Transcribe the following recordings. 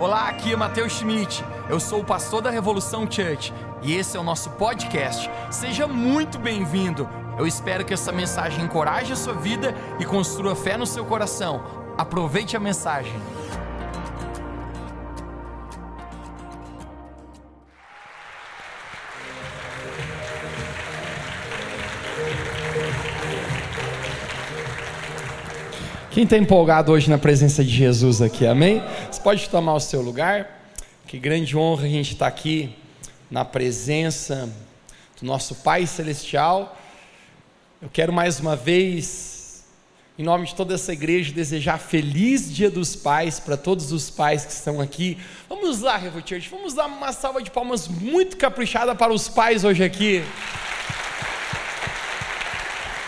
Olá, aqui é Matheus Schmidt. Eu sou o pastor da Revolução Church e esse é o nosso podcast. Seja muito bem-vindo. Eu espero que essa mensagem encoraje a sua vida e construa fé no seu coração. Aproveite a mensagem. Quem está empolgado hoje na presença de Jesus aqui, amém? Você pode tomar o seu lugar. Que grande honra a gente estar tá aqui na presença do nosso Pai Celestial. Eu quero mais uma vez, em nome de toda essa igreja, desejar feliz Dia dos Pais para todos os pais que estão aqui. Vamos lá, Revo Church, vamos dar uma salva de palmas muito caprichada para os pais hoje aqui.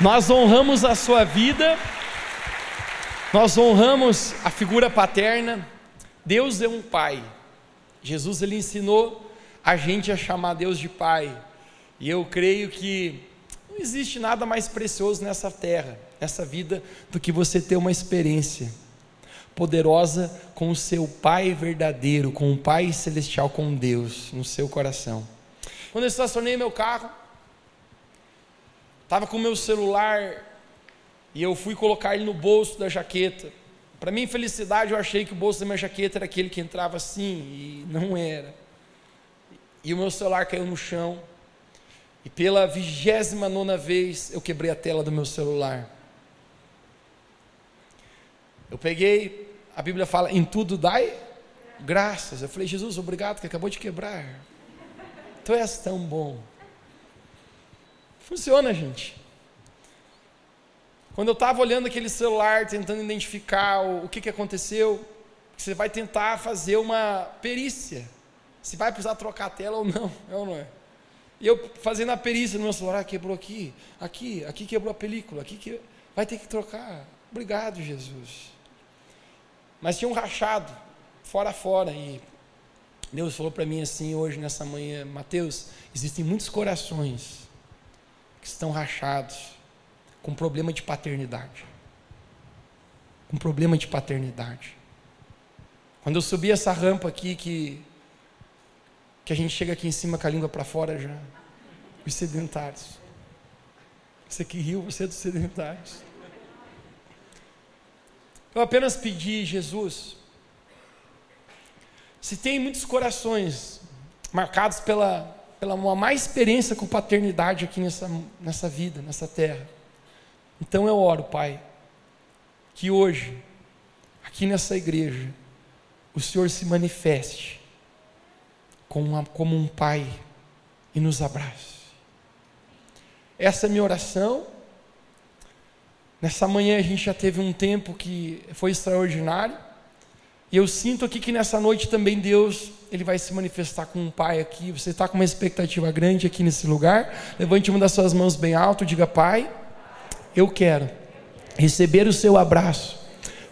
Nós honramos a sua vida. Nós honramos a figura paterna. Deus é um pai. Jesus ele ensinou a gente a chamar Deus de pai. E eu creio que não existe nada mais precioso nessa terra, nessa vida, do que você ter uma experiência poderosa com o seu Pai verdadeiro, com o Pai celestial, com Deus no seu coração. Quando eu estacionei meu carro, estava com meu celular e eu fui colocar ele no bolso da jaqueta. Para minha infelicidade, eu achei que o bolso da minha jaqueta era aquele que entrava assim, e não era. E o meu celular caiu no chão. E pela vigésima nona vez, eu quebrei a tela do meu celular. Eu peguei, a Bíblia fala, em tudo dai graças. Eu falei, Jesus, obrigado que acabou de quebrar. Tu és tão bom. Funciona, gente. Quando eu estava olhando aquele celular, tentando identificar o, o que, que aconteceu, você vai tentar fazer uma perícia. Se vai precisar trocar a tela ou não, é ou não é? E eu fazendo a perícia no meu celular, ah, quebrou aqui, aqui, aqui quebrou a película, aqui que vai ter que trocar. Obrigado, Jesus. Mas tinha um rachado, fora fora, e Deus falou para mim assim hoje, nessa manhã, Mateus, existem muitos corações que estão rachados com problema de paternidade. Com problema de paternidade. Quando eu subi essa rampa aqui, que, que a gente chega aqui em cima com a língua para fora já, os sedentários. Você que riu, você é dos sedentários. Eu apenas pedi, Jesus, se tem muitos corações marcados pela, pela uma má experiência com paternidade aqui nessa, nessa vida, nessa terra, então eu oro, Pai, que hoje, aqui nessa igreja, o Senhor se manifeste como, uma, como um Pai e nos abrace. Essa é minha oração. Nessa manhã a gente já teve um tempo que foi extraordinário. E eu sinto aqui que nessa noite também Deus, Ele vai se manifestar com um Pai aqui. Você está com uma expectativa grande aqui nesse lugar. Levante uma das suas mãos bem alto, diga Pai eu quero receber o seu abraço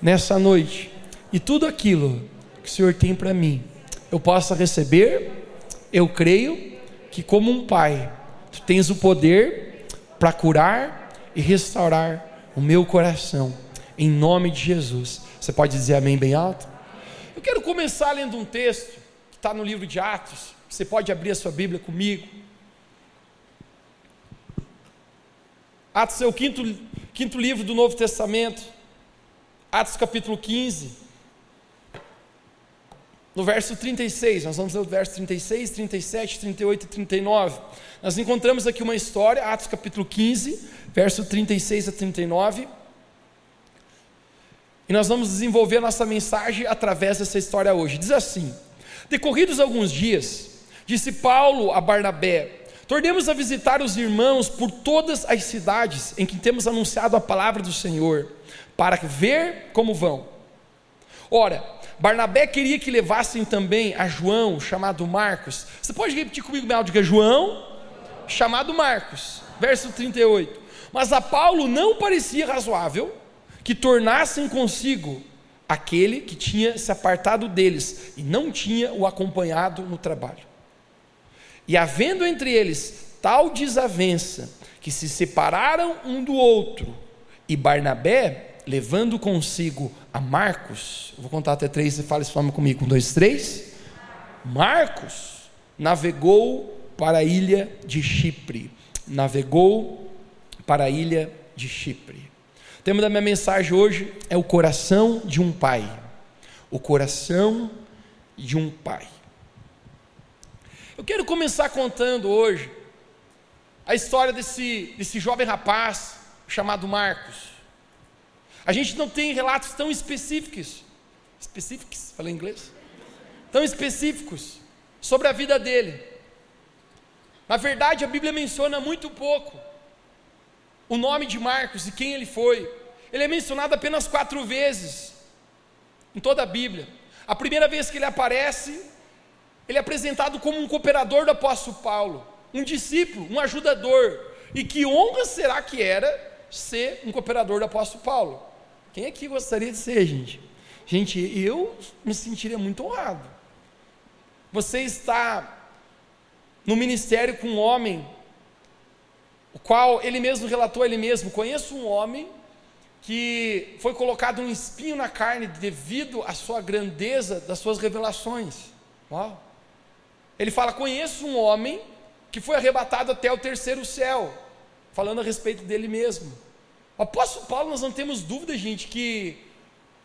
nessa noite e tudo aquilo que o Senhor tem para mim, eu possa receber. Eu creio que, como um pai, tu tens o poder para curar e restaurar o meu coração, em nome de Jesus. Você pode dizer amém bem alto? Eu quero começar lendo um texto que está no livro de Atos. Você pode abrir a sua Bíblia comigo. Atos é o quinto, quinto livro do Novo Testamento. Atos capítulo 15. No verso 36, nós vamos ler o verso 36, 37, 38 e 39. Nós encontramos aqui uma história, Atos capítulo 15, verso 36 a 39. E nós vamos desenvolver a nossa mensagem através dessa história hoje. Diz assim: Decorridos alguns dias, disse Paulo a Barnabé: Tornemos a visitar os irmãos por todas as cidades em que temos anunciado a palavra do Senhor, para ver como vão. Ora, Barnabé queria que levassem também a João, chamado Marcos. Você pode repetir comigo, meu diga João, chamado Marcos, verso 38. Mas a Paulo não parecia razoável que tornassem consigo aquele que tinha se apartado deles e não tinha o acompanhado no trabalho. E havendo entre eles tal desavença, que se separaram um do outro, e Barnabé, levando consigo a Marcos, vou contar até três, você fala esse nome comigo, um, dois, três. Marcos navegou para a ilha de Chipre. Navegou para a ilha de Chipre. O tema da minha mensagem hoje é o coração de um pai. O coração de um pai. Eu quero começar contando hoje a história desse, desse jovem rapaz chamado Marcos. A gente não tem relatos tão específicos, específicos, falei inglês? Tão específicos sobre a vida dele. Na verdade, a Bíblia menciona muito pouco o nome de Marcos e quem ele foi. Ele é mencionado apenas quatro vezes em toda a Bíblia. A primeira vez que ele aparece, ele é apresentado como um cooperador do apóstolo Paulo, um discípulo, um ajudador. E que honra será que era ser um cooperador do apóstolo Paulo? Quem aqui gostaria de ser, gente? Gente, eu me sentiria muito honrado. Você está no ministério com um homem, o qual ele mesmo relatou a ele mesmo: conheço um homem que foi colocado um espinho na carne devido à sua grandeza das suas revelações. Uau! Ele fala: conheço um homem que foi arrebatado até o terceiro céu, falando a respeito dele mesmo. O apóstolo Paulo, nós não temos dúvida, gente, que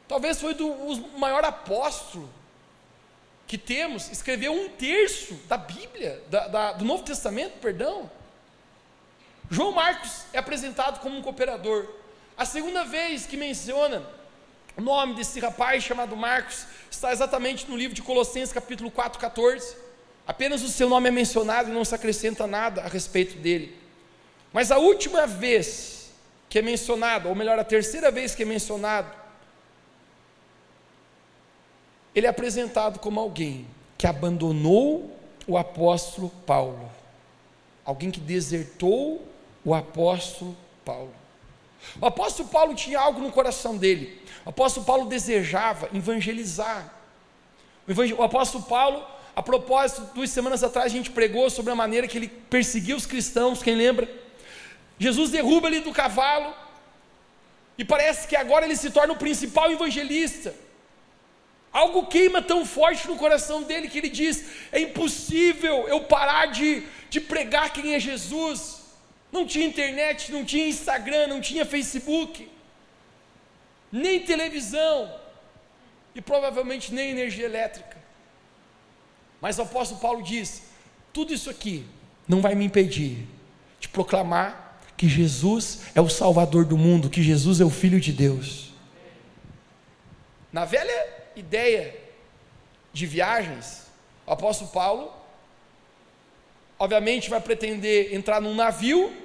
talvez foi do, o maior apóstolo que temos, escreveu um terço da Bíblia, da, da, do Novo Testamento, perdão. João Marcos é apresentado como um cooperador. A segunda vez que menciona o nome desse rapaz chamado Marcos está exatamente no livro de Colossenses, capítulo 4, 14. Apenas o seu nome é mencionado e não se acrescenta nada a respeito dele. Mas a última vez que é mencionado, ou melhor, a terceira vez que é mencionado, ele é apresentado como alguém que abandonou o apóstolo Paulo, alguém que desertou o apóstolo Paulo. O apóstolo Paulo tinha algo no coração dele. O apóstolo Paulo desejava evangelizar. O apóstolo Paulo, a propósito, duas semanas atrás a gente pregou sobre a maneira que ele perseguia os cristãos, quem lembra? Jesus derruba ele do cavalo, e parece que agora ele se torna o principal evangelista. Algo queima tão forte no coração dele que ele diz: é impossível eu parar de, de pregar quem é Jesus. Não tinha internet, não tinha Instagram, não tinha Facebook, nem televisão, e provavelmente nem energia elétrica. Mas o apóstolo Paulo diz: tudo isso aqui não vai me impedir de proclamar que Jesus é o Salvador do mundo, que Jesus é o Filho de Deus. Na velha ideia de viagens, o apóstolo Paulo, obviamente, vai pretender entrar num navio,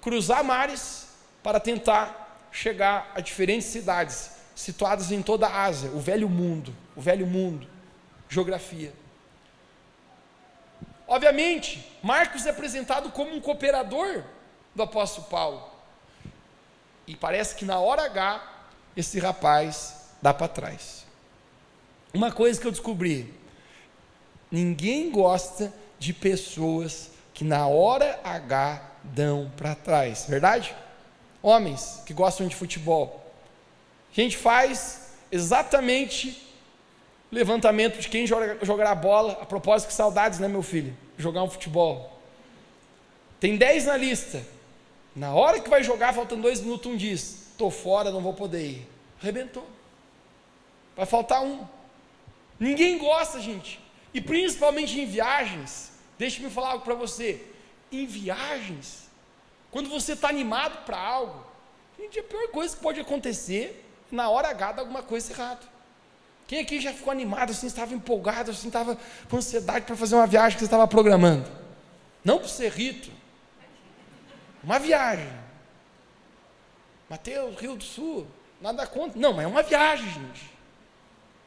cruzar mares, para tentar chegar a diferentes cidades situadas em toda a Ásia, o velho mundo, o velho mundo, geografia. Obviamente, Marcos é apresentado como um cooperador do apóstolo Paulo. E parece que na hora H, esse rapaz dá para trás. Uma coisa que eu descobri: ninguém gosta de pessoas que na hora H dão para trás, verdade? Homens que gostam de futebol. A gente faz exatamente levantamento de quem joga, jogará bola. A propósito, que saudades, né, meu filho? Jogar um futebol. Tem 10 na lista. Na hora que vai jogar, faltando dois minutos, um diz: estou fora, não vou poder ir. Arrebentou. Vai faltar um. Ninguém gosta, gente. E principalmente em viagens. Deixe-me falar algo para você. Em viagens, quando você está animado para algo, gente, a pior coisa que pode acontecer, na hora H, dá alguma coisa errada. Quem aqui já ficou animado, assim, estava empolgado, assim, estava com ansiedade para fazer uma viagem que você estava programando? Não para ser rito, uma viagem. Mateus, Rio do Sul, nada contra. Não, mas é uma viagem, gente.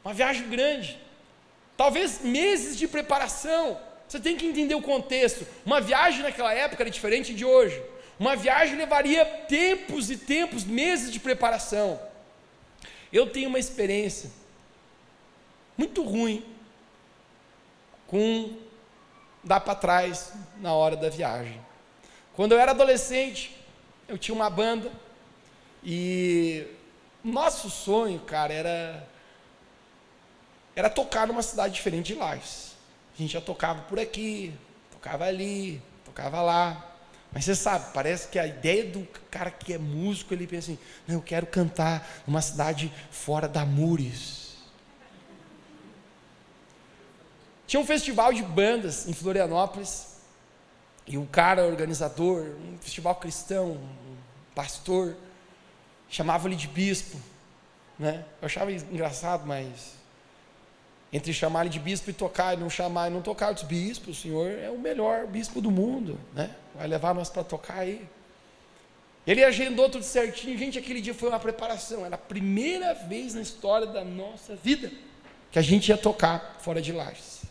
Uma viagem grande. Talvez meses de preparação. Você tem que entender o contexto. Uma viagem naquela época era diferente de hoje. Uma viagem levaria tempos e tempos, meses de preparação. Eu tenho uma experiência muito ruim com dar para trás na hora da viagem. Quando eu era adolescente, eu tinha uma banda e nosso sonho, cara, era era tocar numa cidade diferente de Lages. A gente já tocava por aqui, tocava ali, tocava lá. Mas você sabe, parece que a ideia do cara que é músico, ele pensa assim: não, eu quero cantar numa cidade fora da Mures. Tinha um festival de bandas em Florianópolis, e um cara organizador, um festival cristão, um pastor, chamava ele de bispo. Né? Eu achava engraçado, mas entre chamar ele de bispo e tocar e não chamar e não tocar os bispos, o Senhor é o melhor bispo do mundo, né? Vai levar nós para tocar aí. Ele agendou tudo certinho, gente, aquele dia foi uma preparação, era a primeira vez na história da nossa vida que a gente ia tocar fora de lajes.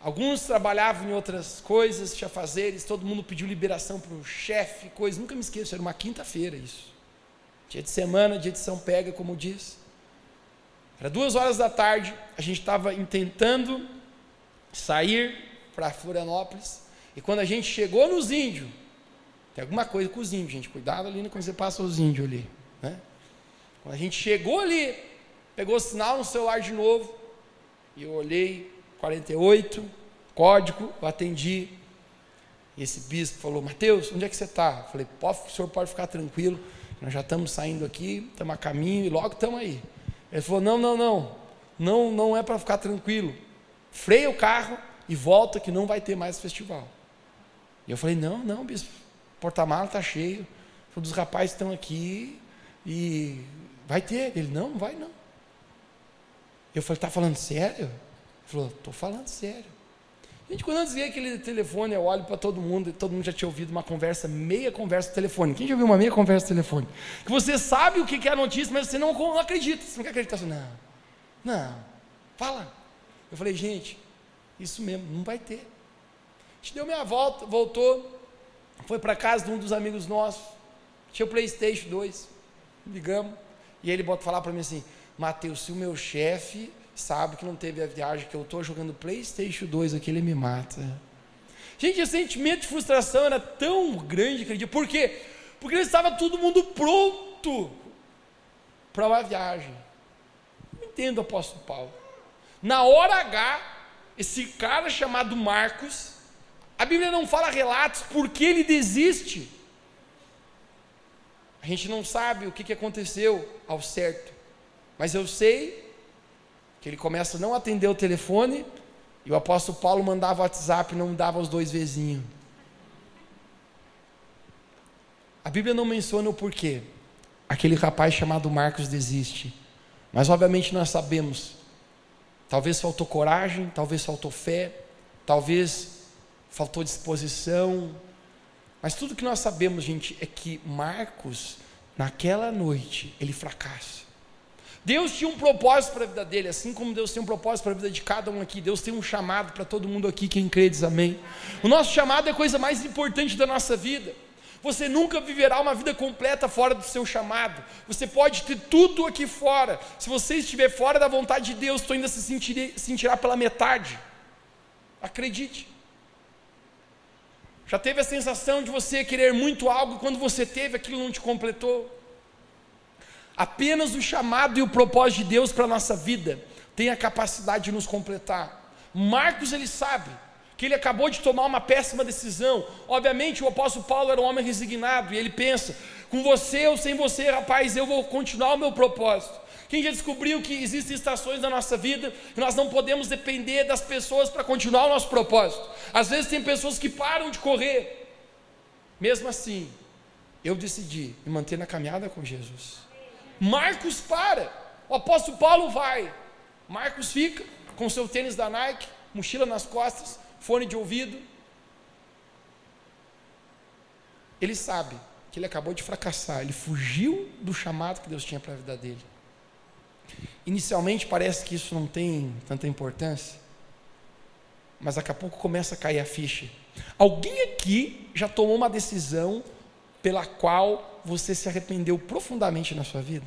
Alguns trabalhavam em outras coisas, tinha fazeres, todo mundo pediu liberação para o chefe, coisa, nunca me esqueço, era uma quinta-feira isso. Dia de semana, dia de São Pega, como diz. Era duas horas da tarde, a gente estava tentando sair para Florianópolis, e quando a gente chegou nos índios, tem alguma coisa com os índios, gente, cuidado ali quando você passa os índios ali. Né? Quando a gente chegou ali, pegou o sinal no celular de novo, e eu olhei, 48, código, eu atendi, e esse bispo falou, Mateus, onde é que você está? Falei, o senhor pode ficar tranquilo, nós já estamos saindo aqui, estamos a caminho e logo estamos aí. Ele falou: não, não, não, não, não é para ficar tranquilo. Freia o carro e volta que não vai ter mais festival. E eu falei: não, não, bispo, porta-mala está cheio, todos os rapazes estão aqui e vai ter. Ele: não, não vai não. Eu falei: está falando sério? Falou: estou falando sério. Gente, quando eu desliguei aquele telefone, eu olho para todo mundo, e todo mundo já tinha ouvido uma conversa, meia conversa telefônica. Quem já ouviu uma meia conversa telefônica? Que você sabe o que é a notícia, mas você não, não acredita. Você não quer acreditar assim, não. Não. Fala. Eu falei, gente, isso mesmo, não vai ter. A gente deu meia volta, voltou, foi para casa de um dos amigos nossos, tinha o Playstation 2, ligamos, e ele bota falar para mim assim, Mateus, se o meu chefe sabe que não teve a viagem, que eu estou jogando PlayStation 2 aqui, ele me mata. Gente, o sentimento de frustração era tão grande aquele dia. Por quê? Porque estava todo mundo pronto para uma viagem. Não entendo o apóstolo Paulo. Na hora H, esse cara chamado Marcos, a Bíblia não fala relatos porque ele desiste. A gente não sabe o que, que aconteceu ao certo, mas eu sei que ele começa a não atender o telefone e o apóstolo Paulo mandava WhatsApp e não dava os dois vizinhos. A Bíblia não menciona o porquê. Aquele rapaz chamado Marcos desiste. Mas obviamente nós sabemos. Talvez faltou coragem, talvez faltou fé, talvez faltou disposição. Mas tudo que nós sabemos, gente, é que Marcos, naquela noite, ele fracassa. Deus tinha um propósito para a vida dele, assim como Deus tem um propósito para a vida de cada um aqui. Deus tem um chamado para todo mundo aqui, quem crê diz amém. O nosso chamado é a coisa mais importante da nossa vida. Você nunca viverá uma vida completa fora do seu chamado. Você pode ter tudo aqui fora. Se você estiver fora da vontade de Deus, tu ainda se sentirá, sentirá pela metade. Acredite. Já teve a sensação de você querer muito algo e quando você teve aquilo não te completou? Apenas o chamado e o propósito de Deus para a nossa vida tem a capacidade de nos completar. Marcos ele sabe que ele acabou de tomar uma péssima decisão. Obviamente, o apóstolo Paulo era um homem resignado e ele pensa: com você ou sem você, rapaz, eu vou continuar o meu propósito. Quem já descobriu que existem estações da nossa vida que nós não podemos depender das pessoas para continuar o nosso propósito? Às vezes tem pessoas que param de correr. Mesmo assim, eu decidi me manter na caminhada com Jesus. Marcos para. O apóstolo Paulo vai. Marcos fica com seu tênis da Nike, mochila nas costas, fone de ouvido. Ele sabe que ele acabou de fracassar, ele fugiu do chamado que Deus tinha para a vida dele. Inicialmente parece que isso não tem tanta importância, mas daqui a pouco começa a cair a ficha. Alguém aqui já tomou uma decisão pela qual você se arrependeu profundamente na sua vida?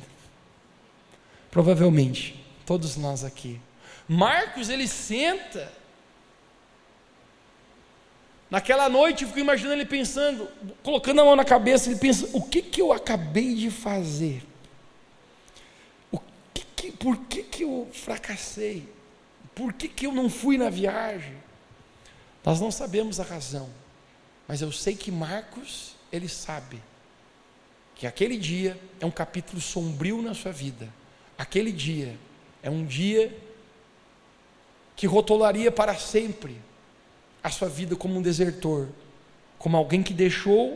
Provavelmente, todos nós aqui. Marcos, ele senta. Naquela noite, eu fico imaginando ele pensando, colocando a mão na cabeça, ele pensa: o que, que eu acabei de fazer? que, por que, que eu fracassei? Por que, que eu não fui na viagem? Nós não sabemos a razão, mas eu sei que Marcos, ele sabe que aquele dia é um capítulo sombrio na sua vida. Aquele dia é um dia que rotularia para sempre a sua vida como um desertor, como alguém que deixou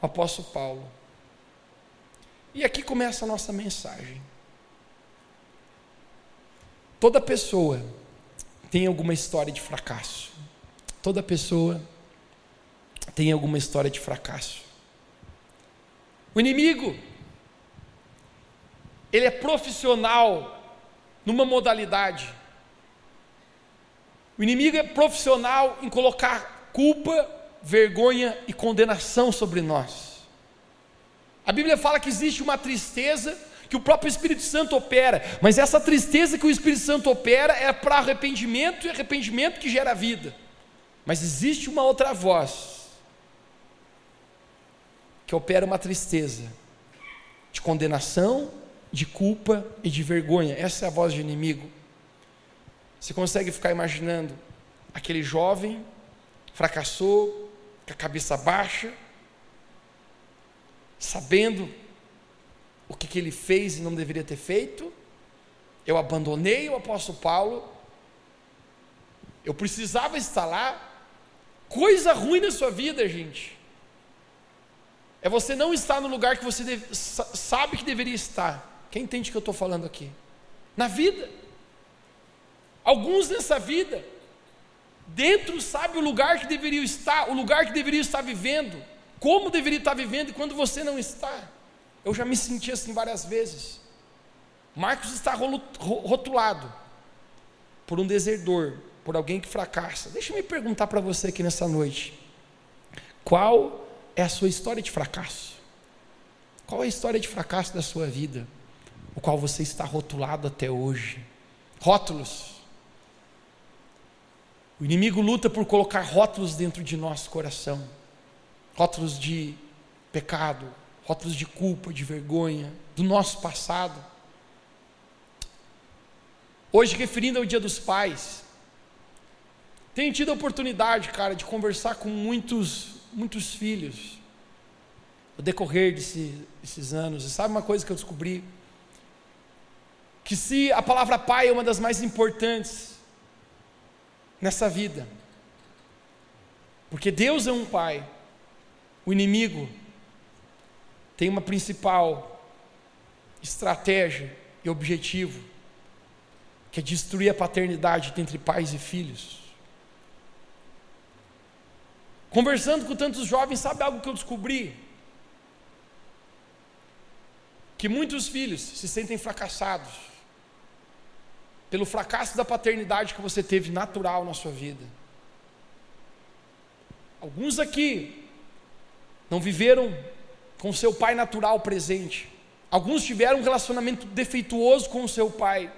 o apóstolo Paulo. E aqui começa a nossa mensagem. Toda pessoa tem alguma história de fracasso. Toda pessoa tem alguma história de fracasso. O inimigo, ele é profissional numa modalidade. O inimigo é profissional em colocar culpa, vergonha e condenação sobre nós. A Bíblia fala que existe uma tristeza que o próprio Espírito Santo opera, mas essa tristeza que o Espírito Santo opera é para arrependimento e arrependimento que gera vida. Mas existe uma outra voz que opera uma tristeza de condenação, de culpa e de vergonha. Essa é a voz do inimigo. Você consegue ficar imaginando aquele jovem fracassou, com a cabeça baixa, sabendo o que, que ele fez e não deveria ter feito. Eu abandonei o apóstolo Paulo, eu precisava estar lá. Coisa ruim na sua vida, gente, é você não estar no lugar que você deve, sabe que deveria estar. Quem entende o que eu estou falando aqui? Na vida. Alguns nessa vida, dentro sabe o lugar que deveria estar, o lugar que deveria estar vivendo, como deveria estar vivendo e quando você não está. Eu já me senti assim várias vezes. Marcos está rotulado por um desertor, por alguém que fracassa. Deixa eu me perguntar para você aqui nessa noite: qual é a sua história de fracasso? Qual é a história de fracasso da sua vida, o qual você está rotulado até hoje? Rótulos. O inimigo luta por colocar rótulos dentro de nosso coração rótulos de pecado, rótulos de culpa, de vergonha, do nosso passado. Hoje, referindo ao Dia dos Pais, tenho tido a oportunidade, cara, de conversar com muitos, muitos filhos, no decorrer desse, desses anos. E sabe uma coisa que eu descobri? Que se a palavra pai é uma das mais importantes nessa vida, porque Deus é um pai, o inimigo tem uma principal estratégia e objetivo, que é destruir a paternidade entre pais e filhos. Conversando com tantos jovens, sabe algo que eu descobri? Que muitos filhos se sentem fracassados pelo fracasso da paternidade que você teve natural na sua vida. Alguns aqui não viveram com seu pai natural presente. Alguns tiveram um relacionamento defeituoso com o seu pai.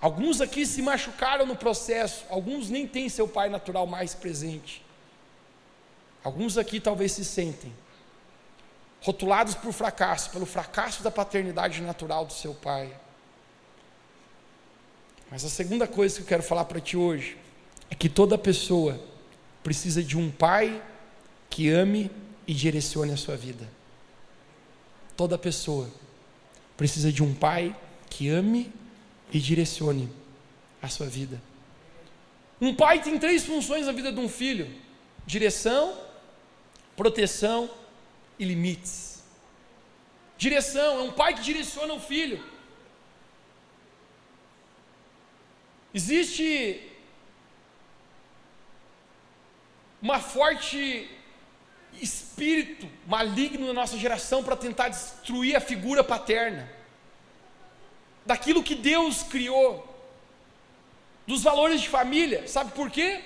Alguns aqui se machucaram no processo, alguns nem têm seu pai natural mais presente. Alguns aqui talvez se sentem rotulados por fracasso, pelo fracasso da paternidade natural do seu pai. Mas a segunda coisa que eu quero falar para ti hoje é que toda pessoa precisa de um pai que ame e direcione a sua vida. Toda pessoa precisa de um pai que ame e direcione a sua vida. Um pai tem três funções na vida de um filho: direção, proteção e limites. Direção é um pai que direciona o filho. Existe uma forte espírito maligno na nossa geração para tentar destruir a figura paterna, daquilo que Deus criou, dos valores de família, sabe por quê?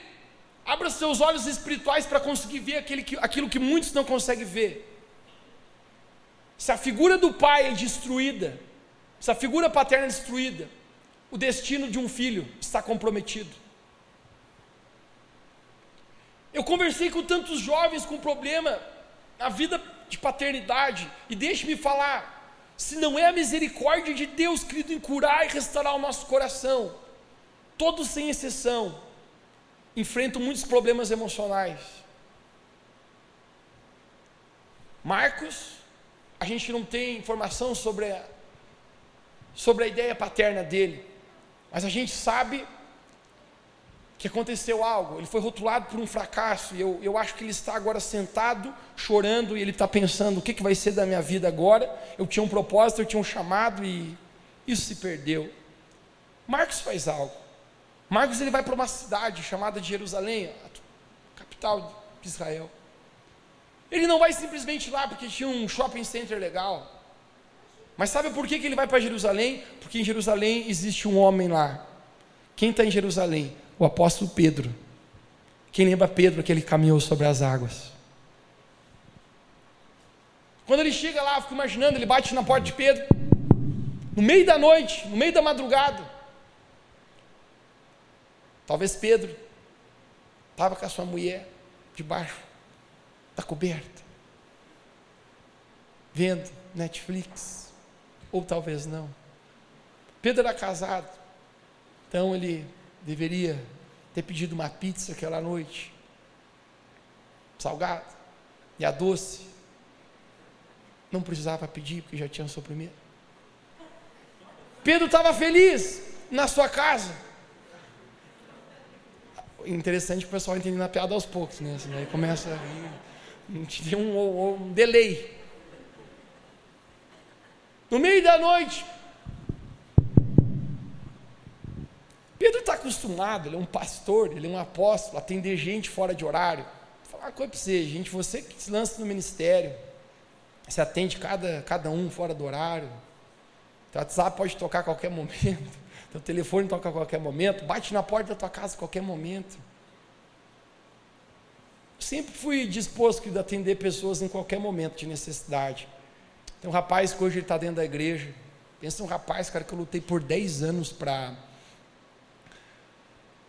Abra seus olhos espirituais para conseguir ver aquele que, aquilo que muitos não conseguem ver. Se a figura do pai é destruída, se a figura paterna é destruída, o destino de um filho está comprometido. Eu conversei com tantos jovens com problema na vida de paternidade, e deixe-me falar: se não é a misericórdia de Deus, querido, em curar e restaurar o nosso coração. Todos sem exceção enfrentam muitos problemas emocionais. Marcos, a gente não tem informação sobre a, sobre a ideia paterna dele, mas a gente sabe que aconteceu algo, ele foi rotulado por um fracasso, e eu, eu acho que ele está agora sentado, chorando, e ele está pensando: o que, que vai ser da minha vida agora? Eu tinha um propósito, eu tinha um chamado, e isso se perdeu. Marcos faz algo. Marcos ele vai para uma cidade chamada de Jerusalém, a capital de Israel. Ele não vai simplesmente lá porque tinha um shopping center legal. Mas sabe por que, que ele vai para Jerusalém? Porque em Jerusalém existe um homem lá. Quem está em Jerusalém? o apóstolo Pedro. Quem lembra Pedro que caminhou sobre as águas? Quando ele chega lá, eu fico imaginando, ele bate na porta de Pedro, no meio da noite, no meio da madrugada. Talvez Pedro estava com a sua mulher debaixo da coberta, vendo Netflix, ou talvez não. Pedro era casado, então ele deveria ter pedido uma pizza aquela noite, salgada, e a doce. Não precisava pedir, porque já tinha primeiro. Pedro estava feliz na sua casa. Interessante o pessoal entende na piada aos poucos, né? Assim, aí começa a tem um, um, um delay. No meio da noite, Pedro está acostumado, ele é um pastor, ele é um apóstolo, atender gente fora de horário. Vou falar uma coisa para você, gente, você que se lança no ministério, você atende cada, cada um fora do horário, teu WhatsApp pode tocar a qualquer momento, teu telefone toca a qualquer momento, bate na porta da tua casa a qualquer momento. Sempre fui disposto a atender pessoas em qualquer momento de necessidade. Tem um rapaz que hoje está dentro da igreja. Pensa um rapaz, cara, que eu lutei por 10 anos para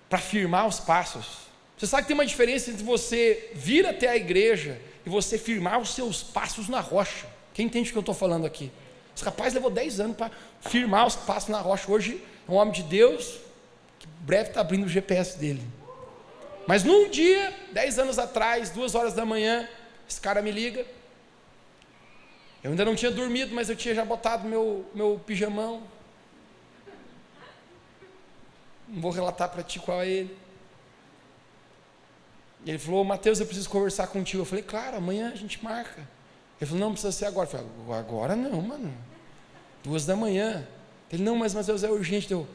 para firmar os passos. Você sabe que tem uma diferença entre você vir até a igreja e você firmar os seus passos na rocha. Quem entende o que eu estou falando aqui? Esse rapaz levou 10 anos para firmar os passos na rocha. Hoje um homem de Deus, que breve está abrindo o GPS dele. Mas num dia, 10 anos atrás, duas horas da manhã, esse cara me liga. Eu ainda não tinha dormido, mas eu tinha já botado meu, meu pijamão, não vou relatar para ti qual é ele. Ele falou, Mateus, eu preciso conversar contigo. Eu falei, claro, amanhã a gente marca. Ele falou, não, precisa ser agora. Eu falei, agora não, mano. Duas da manhã. Ele, não, mas Mateus, é urgente. Deu,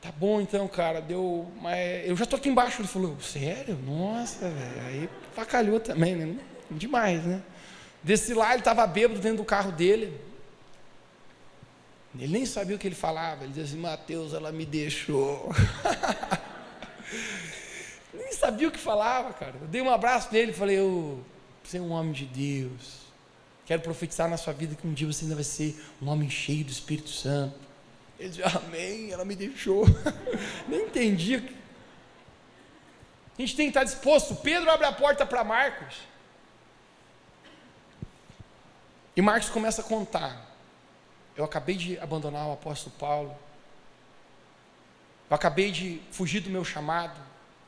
tá bom então, cara. Deu, mas eu já estou aqui embaixo. Ele falou, sério? Nossa, velho. Aí facalhou também, né? Demais, né? Desci lá, ele estava bêbado dentro do carro dele. Ele nem sabia o que ele falava. Ele dizia assim: Mateus, ela me deixou. nem sabia o que falava, cara. Eu dei um abraço nele e falei: oh, Você é um homem de Deus. Quero profetizar na sua vida que um dia você ainda vai ser um homem cheio do Espírito Santo. Ele dizia: Amém, ela me deixou. nem entendia. A gente tem que estar disposto. Pedro abre a porta para Marcos. E Marcos começa a contar eu acabei de abandonar o apóstolo Paulo. Eu acabei de fugir do meu chamado,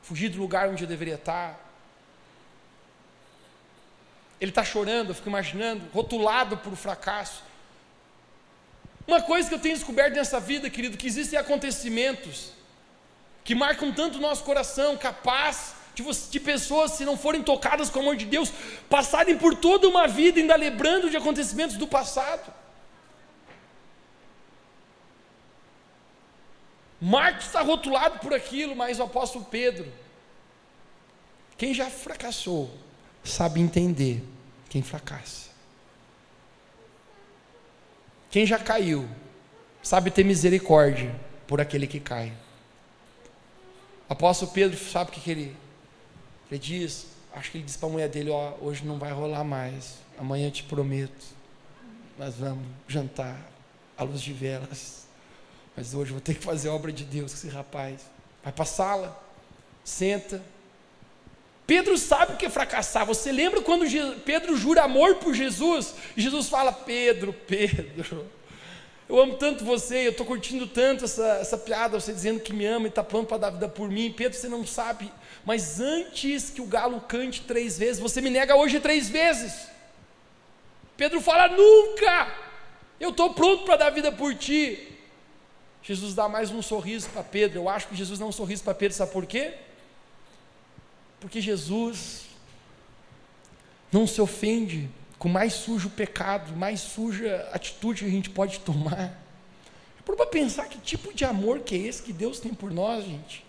fugir do lugar onde eu deveria estar. Ele está chorando, eu fico imaginando, rotulado por fracasso. Uma coisa que eu tenho descoberto nessa vida, querido, que existem acontecimentos que marcam tanto o nosso coração, capaz de, você, de pessoas, se não forem tocadas com o amor de Deus, passarem por toda uma vida ainda lembrando de acontecimentos do passado. Marcos está rotulado por aquilo, mas o apóstolo Pedro, quem já fracassou, sabe entender quem fracassa. Quem já caiu, sabe ter misericórdia por aquele que cai. Apóstolo Pedro sabe o que, que ele, ele diz? Acho que ele diz para a mulher dele: Ó, hoje não vai rolar mais, amanhã eu te prometo, nós vamos jantar à luz de velas. Mas hoje vou ter que fazer a obra de Deus com esse rapaz. Vai para a sala, senta. Pedro sabe o que é fracassar. Você lembra quando Pedro jura amor por Jesus? Jesus fala: Pedro, Pedro, Eu amo tanto você, eu estou curtindo tanto essa, essa piada, você dizendo que me ama e está pronto para dar vida por mim. Pedro, você não sabe, mas antes que o galo cante três vezes, você me nega hoje três vezes. Pedro fala: nunca, eu estou pronto para dar vida por ti. Jesus dá mais um sorriso para Pedro. Eu acho que Jesus dá um sorriso para Pedro, sabe por quê? Porque Jesus não se ofende com mais sujo pecado, mais suja atitude que a gente pode tomar. É para pensar que tipo de amor que é esse que Deus tem por nós, gente.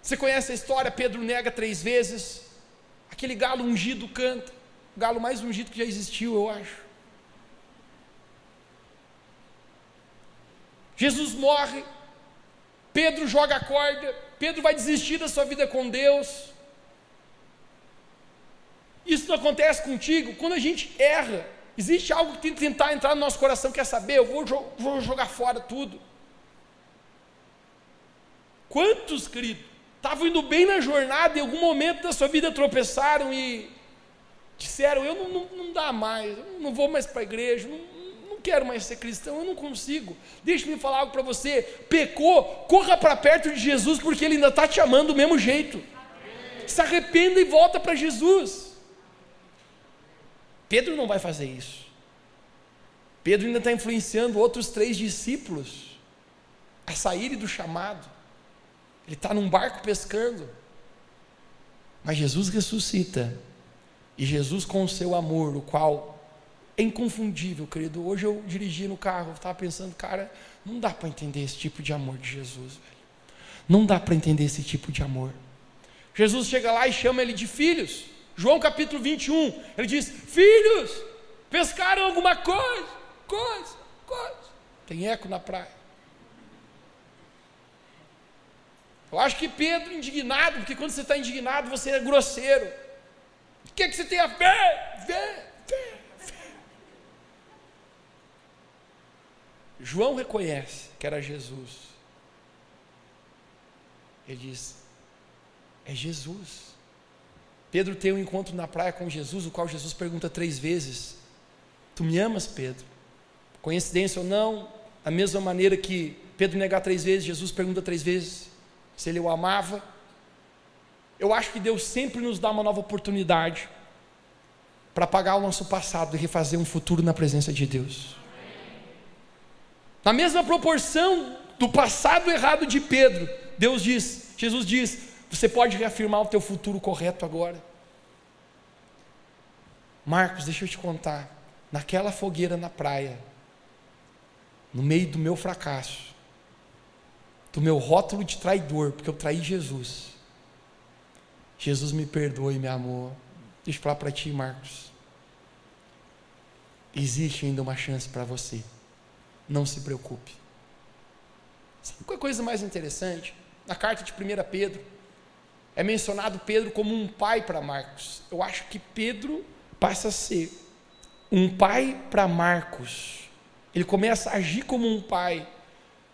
Você conhece a história? Pedro nega três vezes, aquele galo ungido canta, o galo mais ungido que já existiu, eu acho. Jesus morre, Pedro joga a corda, Pedro vai desistir da sua vida com Deus. Isso não acontece contigo quando a gente erra. Existe algo que tem que tentar entrar no nosso coração, quer saber? Eu vou, vou jogar fora tudo. Quantos, querido, estavam indo bem na jornada e em algum momento da sua vida tropeçaram e disseram: Eu não, não, não dá mais, eu não vou mais para a igreja, não, quero mais ser cristão, eu não consigo. Deixa-me falar algo para você: pecou, corra para perto de Jesus, porque Ele ainda está te amando do mesmo jeito. Se arrependa e volta para Jesus. Pedro não vai fazer isso. Pedro ainda está influenciando outros três discípulos a saírem do chamado. Ele está num barco pescando. Mas Jesus ressuscita. E Jesus, com o seu amor, o qual é inconfundível, querido. Hoje eu dirigi no carro, estava pensando, cara, não dá para entender esse tipo de amor de Jesus, velho. Não dá para entender esse tipo de amor. Jesus chega lá e chama ele de filhos. João capítulo 21, ele diz: Filhos, pescaram alguma coisa, coisa, coisa. Tem eco na praia. Eu acho que Pedro, indignado, porque quando você está indignado, você é grosseiro. O que, é que você tem a fé? Fé, fé, João reconhece que era Jesus. Ele diz: É Jesus. Pedro tem um encontro na praia com Jesus, o qual Jesus pergunta três vezes: Tu me amas, Pedro? Coincidência ou não, da mesma maneira que Pedro negar três vezes, Jesus pergunta três vezes se ele o amava. Eu acho que Deus sempre nos dá uma nova oportunidade para apagar o nosso passado e refazer um futuro na presença de Deus. Na mesma proporção do passado errado de Pedro, Deus diz, Jesus diz: você pode reafirmar o teu futuro correto agora. Marcos, deixa eu te contar. Naquela fogueira na praia, no meio do meu fracasso, do meu rótulo de traidor, porque eu traí Jesus. Jesus me perdoou e me amou. Deixa eu falar para ti, Marcos. Existe ainda uma chance para você. Não se preocupe. Sabe qual é a coisa mais interessante? Na carta de 1 Pedro, é mencionado Pedro como um pai para Marcos. Eu acho que Pedro passa a ser um pai para Marcos. Ele começa a agir como um pai.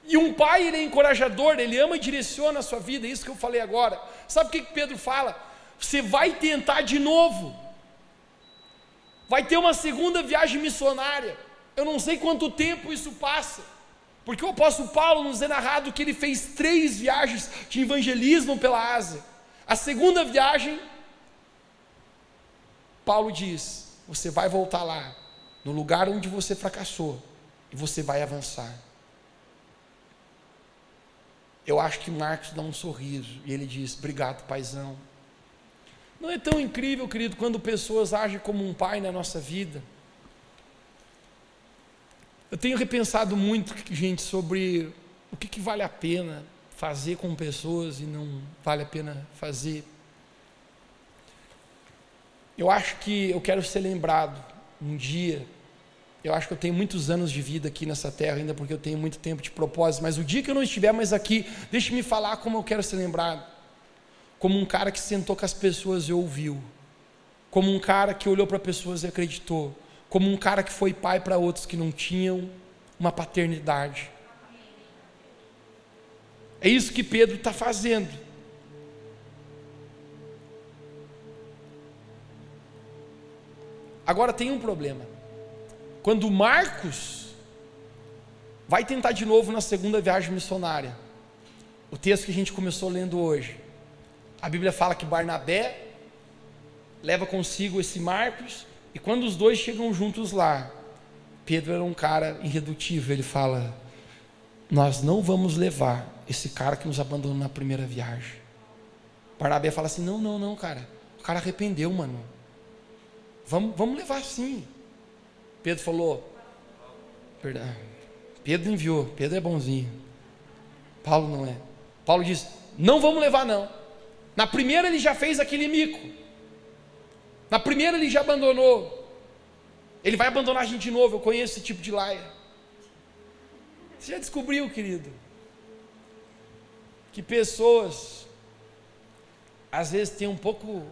E um pai, ele é encorajador, ele ama e direciona a sua vida, é isso que eu falei agora. Sabe o que, que Pedro fala? Você vai tentar de novo. Vai ter uma segunda viagem missionária. Eu não sei quanto tempo isso passa. Porque o apóstolo Paulo nos é narrado que ele fez três viagens de evangelismo pela Ásia. A segunda viagem, Paulo diz: você vai voltar lá, no lugar onde você fracassou, e você vai avançar. Eu acho que Marcos dá um sorriso e ele diz: Obrigado, paizão. Não é tão incrível, querido, quando pessoas agem como um pai na nossa vida. Eu tenho repensado muito, gente, sobre o que, que vale a pena fazer com pessoas e não vale a pena fazer. Eu acho que eu quero ser lembrado um dia. Eu acho que eu tenho muitos anos de vida aqui nessa terra, ainda porque eu tenho muito tempo de propósito, mas o dia que eu não estiver mais aqui, deixe-me falar como eu quero ser lembrado. Como um cara que sentou com as pessoas e ouviu. Como um cara que olhou para pessoas e acreditou. Como um cara que foi pai para outros que não tinham uma paternidade. É isso que Pedro está fazendo. Agora tem um problema. Quando Marcos vai tentar de novo na segunda viagem missionária. O texto que a gente começou lendo hoje. A Bíblia fala que Barnabé leva consigo esse Marcos, e quando os dois chegam juntos lá, Pedro era um cara irredutível, ele fala: Nós não vamos levar esse cara que nos abandonou na primeira viagem. Barnabé fala assim: Não, não, não, cara. O cara arrependeu, mano. Vamos, vamos levar sim. Pedro falou: Perdão. Pedro enviou. Pedro é bonzinho. Paulo não é. Paulo diz: Não vamos levar, não. Na primeira ele já fez aquele mico. Na primeira ele já abandonou. Ele vai abandonar a gente de novo. Eu conheço esse tipo de laia. Você já descobriu, querido, que pessoas às vezes têm um pouco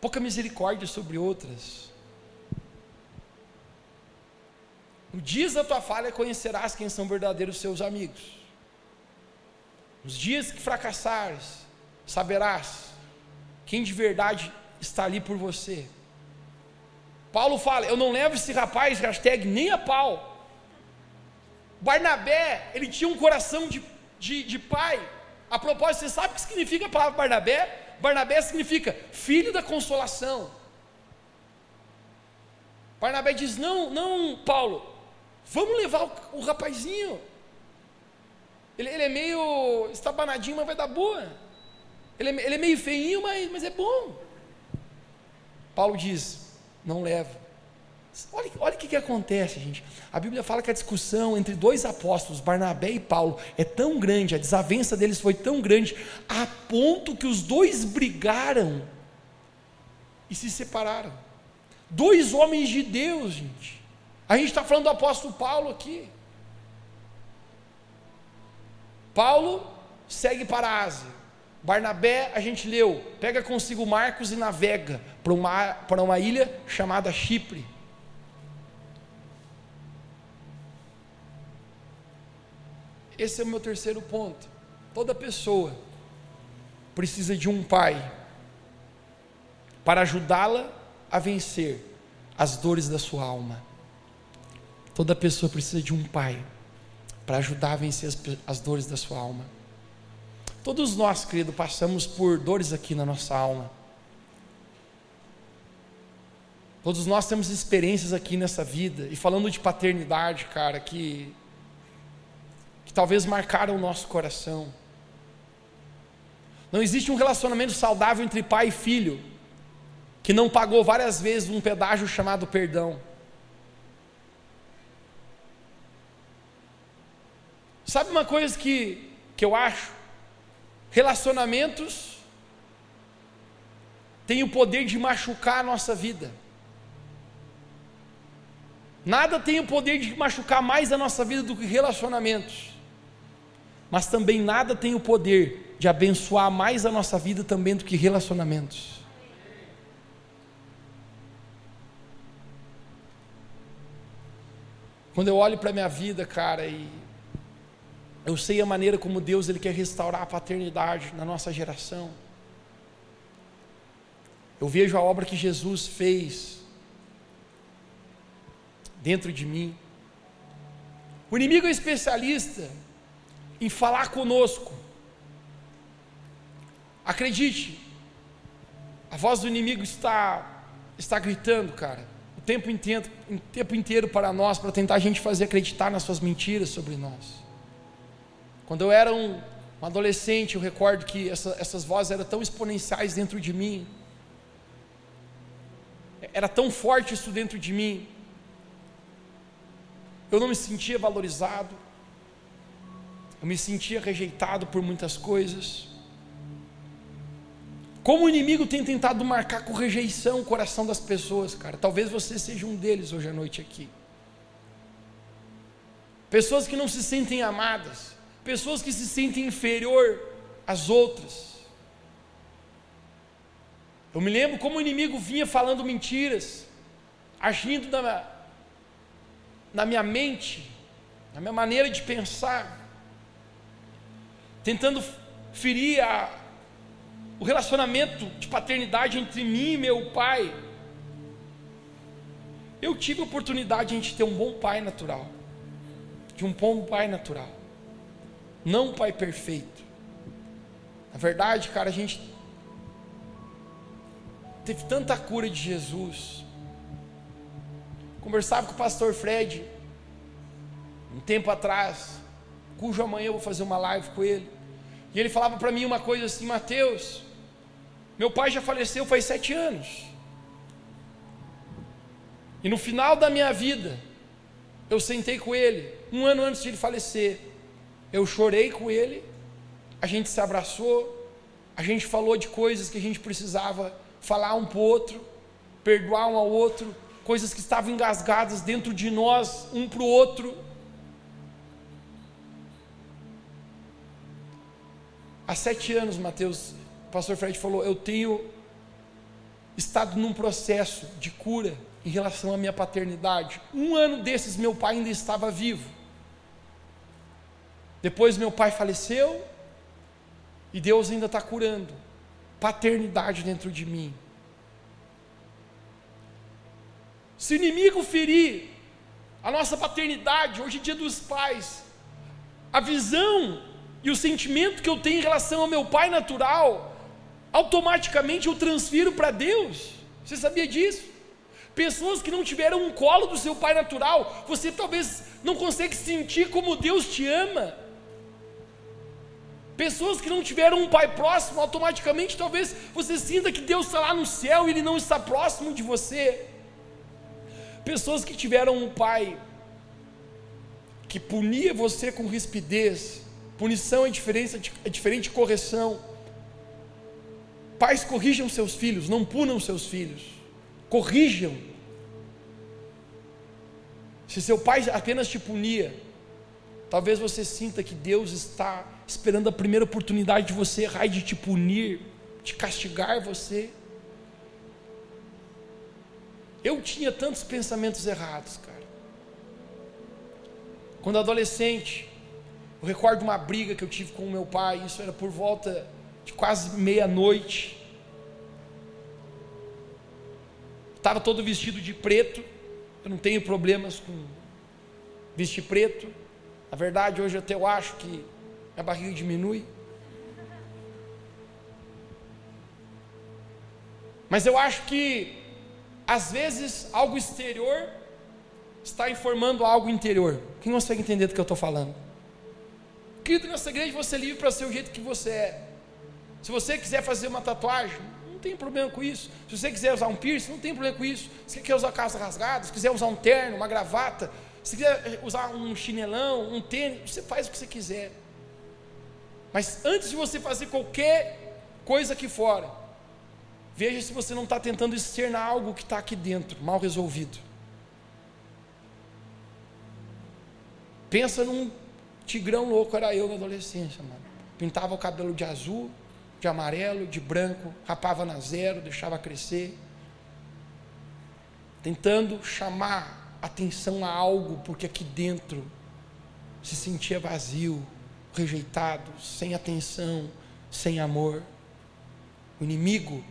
pouca misericórdia sobre outras. No dias da tua falha conhecerás quem são verdadeiros seus amigos. Nos dias que fracassares, saberás quem de verdade está ali por você. Paulo fala: Eu não levo esse rapaz, hashtag, nem a pau. Barnabé, ele tinha um coração de, de, de pai. A propósito, você sabe o que significa a palavra Barnabé? Barnabé significa filho da consolação. Barnabé diz: Não, não, Paulo, vamos levar o, o rapazinho. Ele, ele, é meio estabanadinho, mas vai dar boa. Ele é, ele é meio feinho, mas, mas é bom. Paulo diz: Não leva. Olha, olha o que, que acontece, gente. A Bíblia fala que a discussão entre dois apóstolos, Barnabé e Paulo, é tão grande, a desavença deles foi tão grande, a ponto que os dois brigaram e se separaram. Dois homens de Deus, gente. A gente está falando do apóstolo Paulo aqui. Paulo segue para a Ásia. Barnabé, a gente leu, pega consigo Marcos e navega para uma, para uma ilha chamada Chipre. Esse é o meu terceiro ponto. Toda pessoa precisa de um pai para ajudá-la a vencer as dores da sua alma. Toda pessoa precisa de um pai para ajudar a vencer as, as dores da sua alma. Todos nós, querido, passamos por dores aqui na nossa alma. Todos nós temos experiências aqui nessa vida. E falando de paternidade, cara, que talvez marcaram o nosso coração. Não existe um relacionamento saudável entre pai e filho que não pagou várias vezes um pedágio chamado perdão. Sabe uma coisa que, que eu acho? Relacionamentos têm o poder de machucar a nossa vida. Nada tem o poder de machucar mais a nossa vida do que relacionamentos mas também nada tem o poder de abençoar mais a nossa vida também do que relacionamentos. Quando eu olho para a minha vida, cara, e eu sei a maneira como Deus ele quer restaurar a paternidade na nossa geração. Eu vejo a obra que Jesus fez dentro de mim. O inimigo é especialista em falar conosco. Acredite, a voz do inimigo está, está gritando, cara, o tempo inteiro, o tempo inteiro para nós, para tentar a gente fazer acreditar nas suas mentiras sobre nós. Quando eu era um, um adolescente, eu recordo que essa, essas vozes eram tão exponenciais dentro de mim, era tão forte isso dentro de mim, eu não me sentia valorizado, eu me sentia rejeitado por muitas coisas. Como o inimigo tem tentado marcar com rejeição o coração das pessoas, cara. Talvez você seja um deles hoje à noite aqui. Pessoas que não se sentem amadas, pessoas que se sentem inferior às outras. Eu me lembro como o inimigo vinha falando mentiras, agindo na, na minha mente, na minha maneira de pensar tentando ferir a, o relacionamento de paternidade entre mim e meu pai. Eu tive a oportunidade de ter um bom pai natural. de um bom pai natural, não um pai perfeito. Na verdade, cara, a gente teve tanta cura de Jesus. Conversava com o pastor Fred um tempo atrás, cujo amanhã eu vou fazer uma live com ele. E ele falava para mim uma coisa assim, Mateus, meu pai já faleceu faz sete anos. E no final da minha vida, eu sentei com ele, um ano antes de ele falecer. Eu chorei com ele, a gente se abraçou, a gente falou de coisas que a gente precisava falar um para o outro, perdoar um ao outro, coisas que estavam engasgadas dentro de nós, um para o outro. Há sete anos, Mateus, o pastor Fred falou, eu tenho estado num processo de cura em relação à minha paternidade. Um ano desses, meu pai ainda estava vivo. Depois, meu pai faleceu e Deus ainda está curando paternidade dentro de mim. Se o inimigo ferir a nossa paternidade, hoje é dia dos pais, a visão e o sentimento que eu tenho em relação ao meu pai natural, automaticamente eu transfiro para Deus. Você sabia disso? Pessoas que não tiveram um colo do seu pai natural, você talvez não consegue sentir como Deus te ama. Pessoas que não tiveram um pai próximo, automaticamente talvez você sinta que Deus está lá no céu e Ele não está próximo de você. Pessoas que tiveram um pai que punia você com rispidez, punição é diferente, é diferente de correção. Pais corrijam seus filhos, não punam seus filhos, corrijam. Se seu pai apenas te punia, talvez você sinta que Deus está esperando a primeira oportunidade de você errar e de te punir, de castigar você. Eu tinha tantos pensamentos errados, cara. Quando adolescente, eu recordo uma briga que eu tive com o meu pai, isso era por volta de quase meia-noite. Estava todo vestido de preto, eu não tenho problemas com vestir preto. Na verdade, hoje até eu acho que a barriga diminui. Mas eu acho que, às vezes, algo exterior está informando algo interior. Quem consegue entender do que eu estou falando? Querido, igreja você é livre para ser o jeito que você é. Se você quiser fazer uma tatuagem, não tem problema com isso. Se você quiser usar um piercing, não tem problema com isso. Se você quer usar calça rasgada, se quiser usar um terno, uma gravata, se quiser usar um chinelão, um tênis, você faz o que você quiser. Mas antes de você fazer qualquer coisa aqui fora, veja se você não está tentando externar algo que está aqui dentro, mal resolvido. Pensa num tigrão louco, era eu na adolescência, mano. Pintava o cabelo de azul, de amarelo, de branco, rapava na zero, deixava crescer. Tentando chamar atenção a algo, porque aqui dentro se sentia vazio, rejeitado, sem atenção, sem amor. O inimigo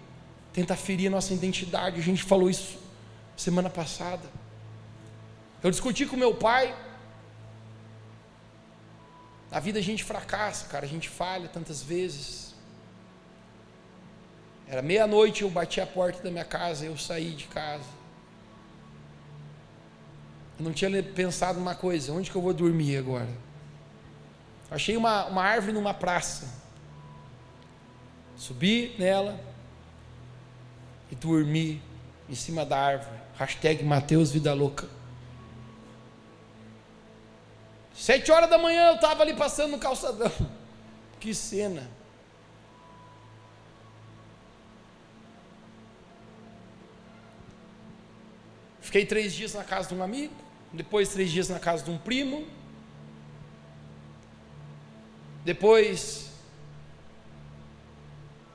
tenta ferir a nossa identidade. A gente falou isso semana passada. Eu discuti com meu pai. Na vida a gente fracassa, cara, a gente falha tantas vezes. Era meia-noite, eu bati a porta da minha casa, eu saí de casa. Eu não tinha pensado numa coisa, onde que eu vou dormir agora? Achei uma, uma árvore numa praça. Subi nela e dormi em cima da árvore. Hashtag Mateus Vida Louca. Sete horas da manhã eu estava ali passando no calçadão. Que cena. Fiquei três dias na casa de um amigo, depois três dias na casa de um primo, depois,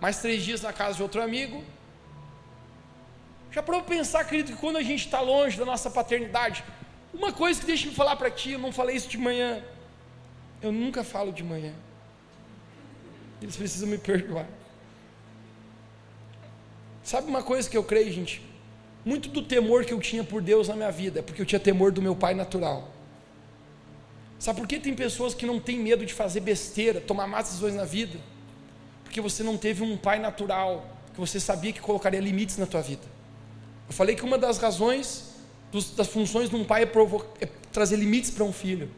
mais três dias na casa de outro amigo. Já para pensar, querido, que quando a gente está longe da nossa paternidade, uma coisa que deixa eu falar para ti, eu não falei isso de manhã. Eu nunca falo de manhã. Eles precisam me perdoar. Sabe uma coisa que eu creio, gente? Muito do temor que eu tinha por Deus na minha vida é porque eu tinha temor do meu pai natural. Sabe por que tem pessoas que não têm medo de fazer besteira, tomar más decisões na vida? Porque você não teve um pai natural, que você sabia que colocaria limites na tua vida. Eu falei que uma das razões dos, das funções de um pai é, é trazer limites para um filho.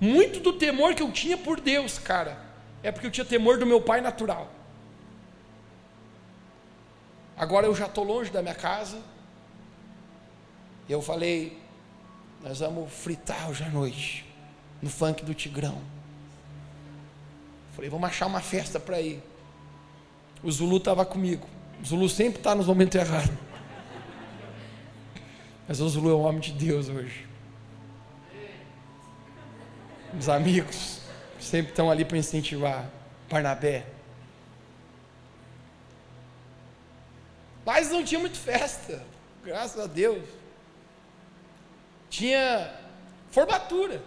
Muito do temor que eu tinha por Deus, cara, é porque eu tinha temor do meu pai natural. Agora eu já estou longe da minha casa. E eu falei, nós vamos fritar hoje à noite no funk do Tigrão. Falei, vamos achar uma festa para ir. O Zulu estava comigo. O Zulu sempre está nos momentos errados. Mas o Zulu é um homem de Deus hoje. Os amigos sempre estão ali para incentivar. Barnabé. Mas não tinha muito festa, graças a Deus. Tinha formatura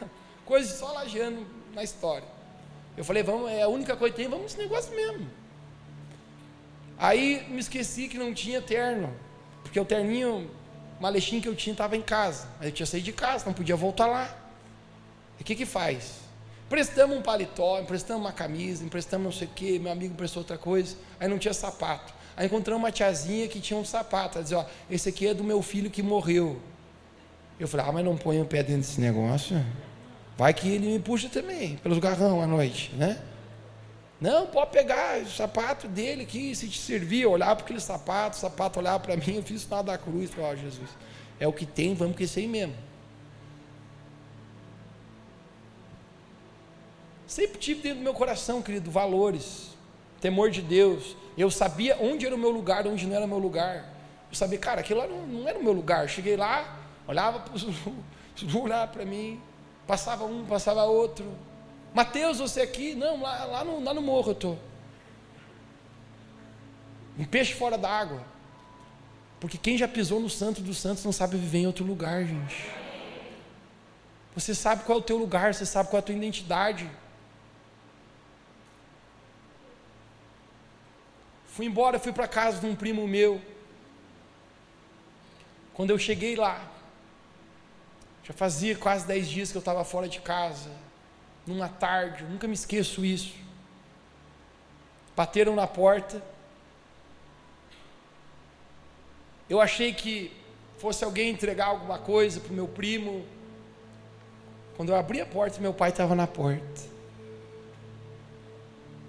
coisa só lajeando na história. Eu falei, vamos, é a única coisa que tem, vamos nesse negócio mesmo. Aí me esqueci que não tinha terno, porque o terninho, malechim que eu tinha estava em casa. Aí eu tinha saído de casa, não podia voltar lá. E o que que faz? Emprestamos um paletó, emprestamos uma camisa, emprestamos não sei o que, meu amigo emprestou outra coisa, aí não tinha sapato. Aí encontramos uma tiazinha que tinha um sapato, ela dizia, ó, esse aqui é do meu filho que morreu. Eu falei, ah, mas não põe o pé dentro desse negócio. Vai que ele me puxa também, pelos garrão à noite, né? Não, pode pegar o sapato dele aqui, se te servir, olhar para aquele sapato, o sapato olhar para mim, eu fiz sinal da cruz, para oh, Jesus. É o que tem, vamos com esse aí mesmo. Sempre tive dentro do meu coração, querido, valores, temor de Deus. Eu sabia onde era o meu lugar, onde não era o meu lugar. Eu sabia, cara, aquilo lá não, não era o meu lugar. Cheguei lá, olhava para o olhar para mim, Passava um, passava outro. Mateus, você aqui? Não, lá, lá, no, lá no morro eu estou. Um peixe fora d'água. Porque quem já pisou no santo dos santos não sabe viver em outro lugar, gente. Você sabe qual é o teu lugar, você sabe qual é a tua identidade. Fui embora, fui para casa de um primo meu. Quando eu cheguei lá, já fazia quase dez dias que eu estava fora de casa, numa tarde, eu nunca me esqueço isso. Bateram na porta. Eu achei que fosse alguém entregar alguma coisa para o meu primo. Quando eu abri a porta, meu pai estava na porta.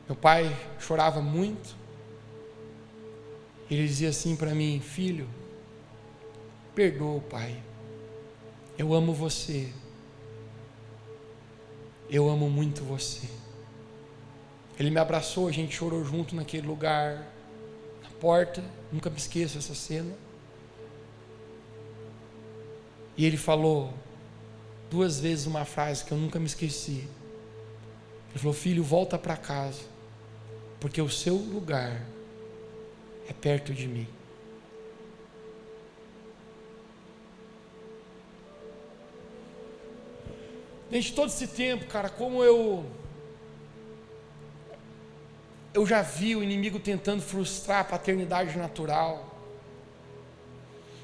Meu pai chorava muito. Ele dizia assim para mim: Filho, perdoa o pai. Eu amo você. Eu amo muito você. Ele me abraçou, a gente chorou junto naquele lugar, na porta, nunca me esqueço essa cena. E ele falou duas vezes uma frase que eu nunca me esqueci. Ele falou: Filho, volta para casa, porque o seu lugar é perto de mim. Gente, todo esse tempo, cara, como eu. Eu já vi o inimigo tentando frustrar a paternidade natural.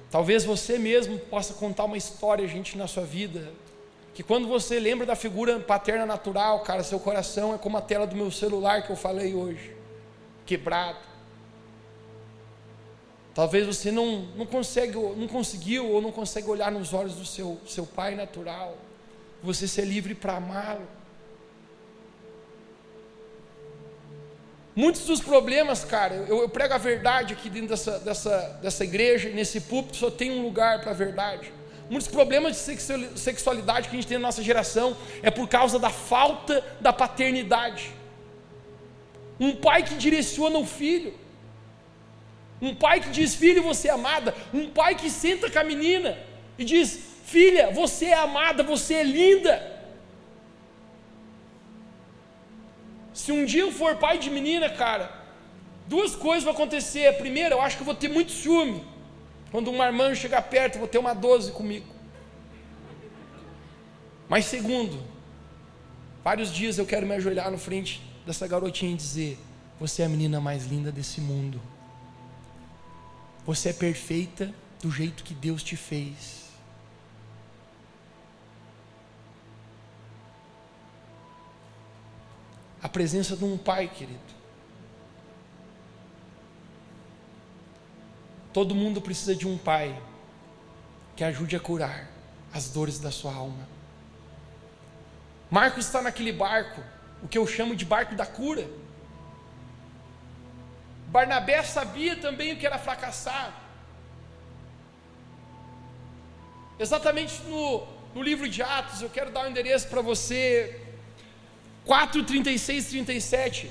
Talvez você mesmo possa contar uma história, gente, na sua vida. Que quando você lembra da figura paterna natural, cara, seu coração é como a tela do meu celular que eu falei hoje quebrado. Talvez você não, não, consegue, não conseguiu ou não consegue olhar nos olhos do seu, seu pai natural você ser livre para amá-lo. Muitos dos problemas, cara, eu, eu, prego a verdade aqui dentro dessa, dessa, dessa igreja, nesse púlpito só tem um lugar para a verdade. Muitos problemas de sexualidade que a gente tem na nossa geração é por causa da falta da paternidade. Um pai que direciona o filho, um pai que diz: Filho, você é amada, um pai que senta com a menina e diz: Filha, você é amada, você é linda. Se um dia eu for pai de menina, cara, duas coisas vão acontecer. A primeira, eu acho que eu vou ter muito ciúme. Quando um marmanjo chegar perto, eu vou ter uma 12 comigo. Mas segundo, vários dias eu quero me ajoelhar no frente dessa garotinha e dizer: Você é a menina mais linda desse mundo. Você é perfeita do jeito que Deus te fez. A presença de um pai, querido. Todo mundo precisa de um pai que ajude a curar as dores da sua alma. Marcos está naquele barco, o que eu chamo de barco da cura. Barnabé sabia também o que era fracassar. Exatamente no, no livro de Atos, eu quero dar um endereço para você, 4, 36, 37.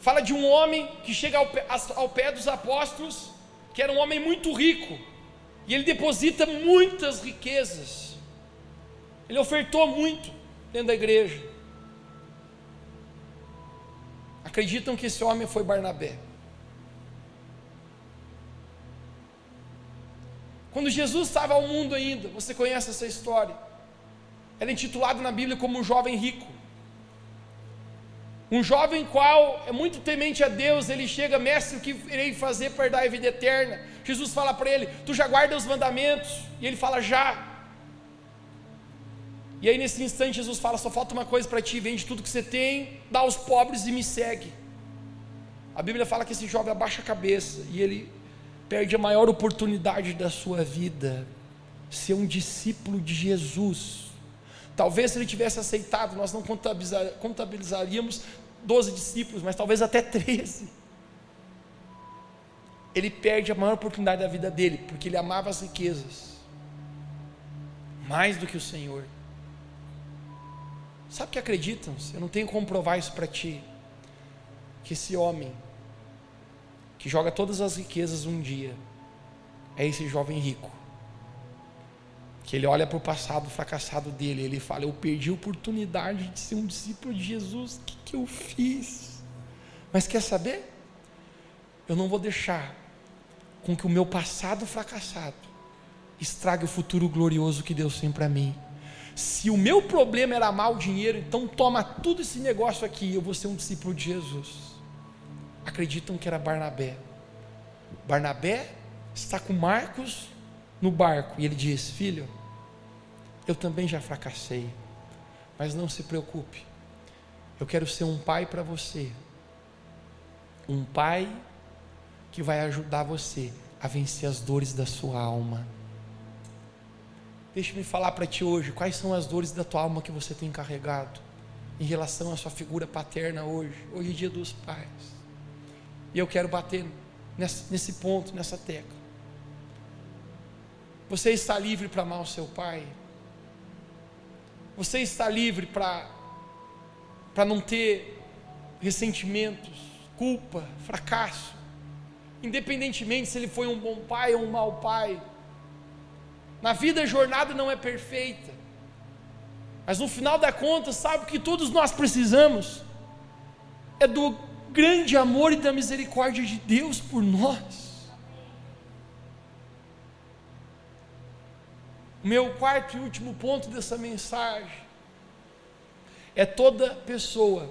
Fala de um homem que chega ao pé, ao pé dos apóstolos, que era um homem muito rico, e ele deposita muitas riquezas, ele ofertou muito dentro da igreja. Acreditam que esse homem foi Barnabé. Quando Jesus estava ao mundo ainda, você conhece essa história. Era intitulado na Bíblia como um jovem rico. Um jovem qual é muito temente a Deus, ele chega, mestre, o que irei fazer para dar a vida eterna? Jesus fala para ele: Tu já guarda os mandamentos? E ele fala: Já. E aí nesse instante Jesus fala: só falta uma coisa para ti, vende tudo que você tem, dá aos pobres e me segue. A Bíblia fala que esse jovem abaixa a cabeça e ele perde a maior oportunidade da sua vida, ser um discípulo de Jesus. Talvez se ele tivesse aceitado, nós não contabilizar, contabilizaríamos 12 discípulos, mas talvez até 13. Ele perde a maior oportunidade da vida dele, porque ele amava as riquezas mais do que o Senhor. Sabe que acreditam? Eu não tenho como provar isso para ti. Que esse homem, que joga todas as riquezas um dia, é esse jovem rico. Que ele olha para o passado fracassado dele, ele fala: Eu perdi a oportunidade de ser um discípulo de Jesus, o que, que eu fiz? Mas quer saber? Eu não vou deixar com que o meu passado fracassado estrague o futuro glorioso que Deus tem para mim. Se o meu problema era o dinheiro, então toma tudo esse negócio aqui, eu vou ser um discípulo de Jesus. Acreditam que era Barnabé. Barnabé está com Marcos no barco e ele diz: Filho, eu também já fracassei, mas não se preocupe, eu quero ser um pai para você, um pai que vai ajudar você a vencer as dores da sua alma. Deixa-me falar para ti hoje, quais são as dores da tua alma que você tem carregado em relação à sua figura paterna hoje. Hoje é dia dos pais. E eu quero bater nesse, nesse ponto, nessa tecla. Você está livre para amar o seu pai? Você está livre para não ter ressentimentos, culpa, fracasso, independentemente se ele foi um bom pai ou um mau pai. Na vida a jornada não é perfeita. Mas no final da conta, sabe o que todos nós precisamos? É do grande amor e da misericórdia de Deus por nós. Meu quarto e último ponto dessa mensagem é toda pessoa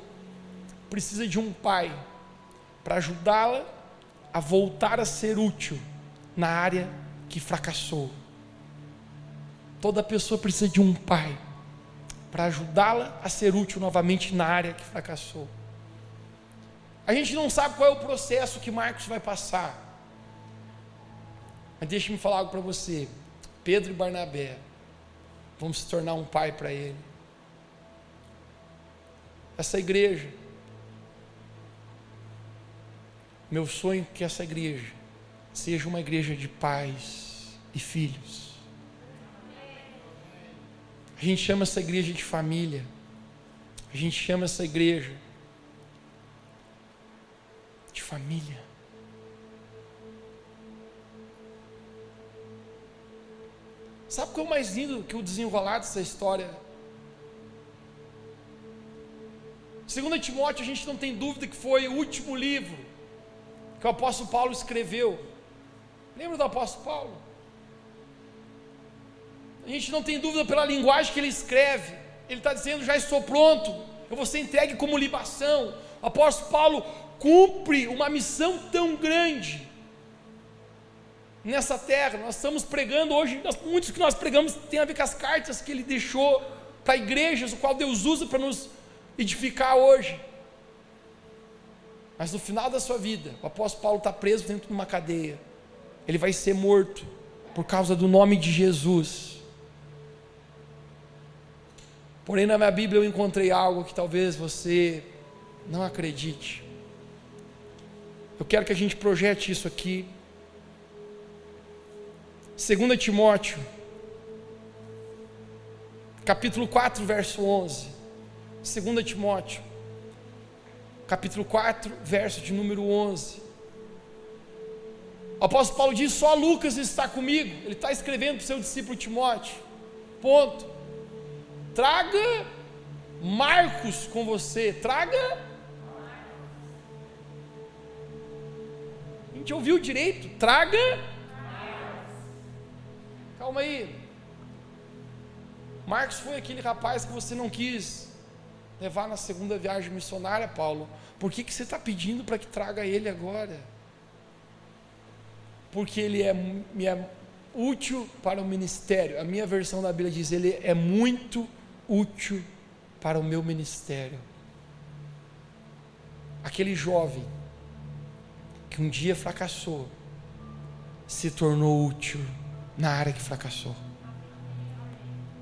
precisa de um pai para ajudá-la a voltar a ser útil na área que fracassou. Toda pessoa precisa de um pai para ajudá-la a ser útil novamente na área que fracassou. A gente não sabe qual é o processo que Marcos vai passar. Mas deixe-me falar algo para você. Pedro e Barnabé vão se tornar um pai para ele. Essa igreja, meu sonho é que essa igreja seja uma igreja de pais e filhos a gente chama essa igreja de família. A gente chama essa igreja de família. Sabe o que é o mais lindo que o desenrolar dessa história? Segundo Timóteo, a gente não tem dúvida que foi o último livro que o apóstolo Paulo escreveu. Lembra do apóstolo Paulo? A gente não tem dúvida pela linguagem que ele escreve. Ele está dizendo: já estou pronto, eu vou ser entregue como libação. O apóstolo Paulo cumpre uma missão tão grande nessa terra. Nós estamos pregando hoje, nós, muitos que nós pregamos tem a ver com as cartas que ele deixou para igrejas, o qual Deus usa para nos edificar hoje. Mas no final da sua vida, o apóstolo Paulo está preso dentro de uma cadeia. Ele vai ser morto por causa do nome de Jesus. Porém, na minha Bíblia eu encontrei algo que talvez você não acredite. Eu quero que a gente projete isso aqui. 2 Timóteo, capítulo 4, verso 11. 2 Timóteo, capítulo 4, verso de número 11. O apóstolo Paulo diz: Só Lucas está comigo. Ele está escrevendo para o seu discípulo Timóteo. Ponto. Traga Marcos com você. Traga. Gente ouviu direito. Traga. Calma aí. Marcos foi aquele rapaz que você não quis levar na segunda viagem missionária, Paulo. Por que, que você está pedindo para que traga ele agora? Porque ele é, é útil para o ministério. A minha versão da Bíblia diz: ele é muito útil para o meu ministério. Aquele jovem que um dia fracassou, se tornou útil na área que fracassou.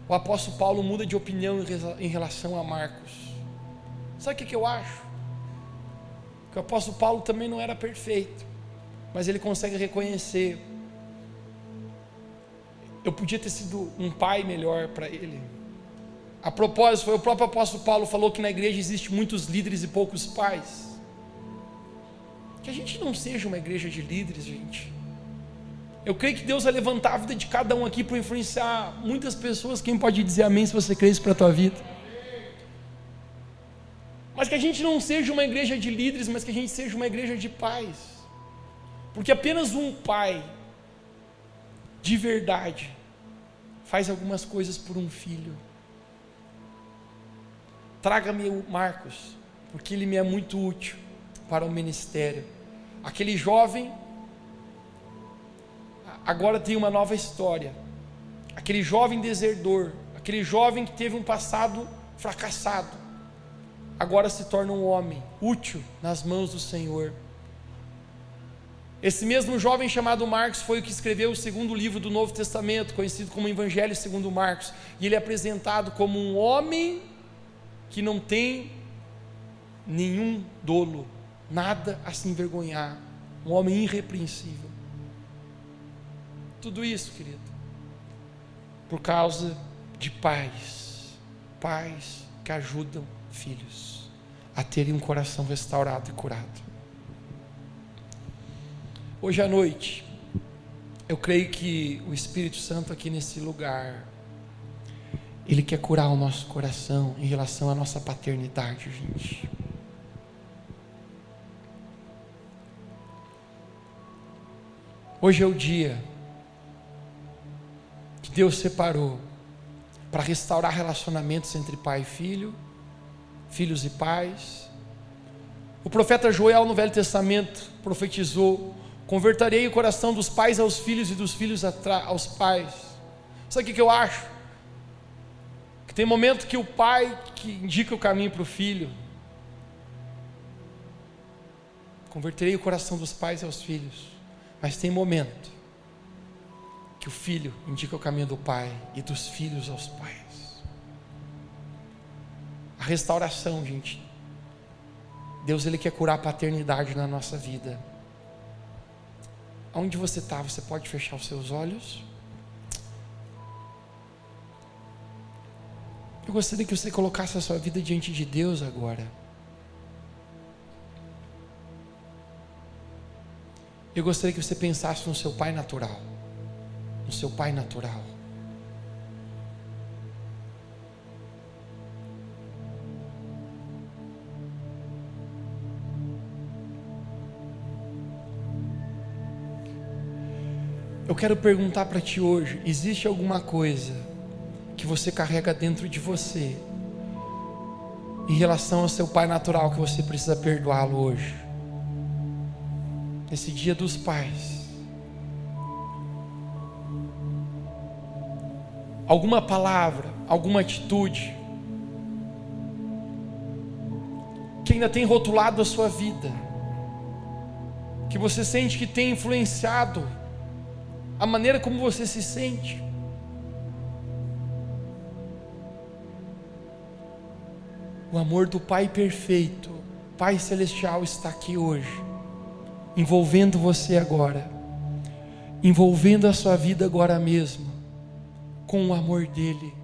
O apóstolo Paulo muda de opinião em relação a Marcos. Sabe o que eu acho? Que o apóstolo Paulo também não era perfeito, mas ele consegue reconhecer. Eu podia ter sido um pai melhor para ele. A propósito, foi o próprio apóstolo Paulo falou que na igreja existe muitos líderes e poucos pais. Que a gente não seja uma igreja de líderes, gente. Eu creio que Deus vai levantar a vida de cada um aqui para influenciar muitas pessoas. Quem pode dizer amém se você crê isso para a tua vida? Mas que a gente não seja uma igreja de líderes, mas que a gente seja uma igreja de pais. Porque apenas um pai de verdade faz algumas coisas por um filho. Traga-me o Marcos, porque ele me é muito útil para o ministério. Aquele jovem agora tem uma nova história. Aquele jovem desertor, aquele jovem que teve um passado fracassado, agora se torna um homem útil nas mãos do Senhor. Esse mesmo jovem chamado Marcos foi o que escreveu o segundo livro do Novo Testamento, conhecido como Evangelho segundo Marcos, e ele é apresentado como um homem que não tem nenhum dolo, nada a se envergonhar, um homem irrepreensível. Tudo isso, querido, por causa de pais, pais que ajudam filhos a terem um coração restaurado e curado. Hoje à noite, eu creio que o Espírito Santo aqui nesse lugar ele quer curar o nosso coração em relação à nossa paternidade, gente. Hoje é o dia que Deus separou para restaurar relacionamentos entre pai e filho, filhos e pais. O profeta Joel no Velho Testamento profetizou: Converterei o coração dos pais aos filhos e dos filhos aos pais. Sabe o que eu acho? Que tem momento que o pai que indica o caminho para o filho. Converterei o coração dos pais aos filhos. Mas tem momento que o filho indica o caminho do pai e dos filhos aos pais. A restauração, gente. Deus ele quer curar a paternidade na nossa vida. Onde você está, você pode fechar os seus olhos? Eu gostaria que você colocasse a sua vida diante de Deus agora. Eu gostaria que você pensasse no seu pai natural. No seu pai natural. Eu quero perguntar para ti hoje: existe alguma coisa que você carrega dentro de você em relação ao seu pai natural que você precisa perdoá-lo hoje nesse dia dos pais, alguma palavra, alguma atitude, que ainda tem rotulado a sua vida, que você sente que tem influenciado a maneira como você se sente. O amor do Pai perfeito, Pai celestial está aqui hoje envolvendo você agora, envolvendo a sua vida agora mesmo, com o amor dEle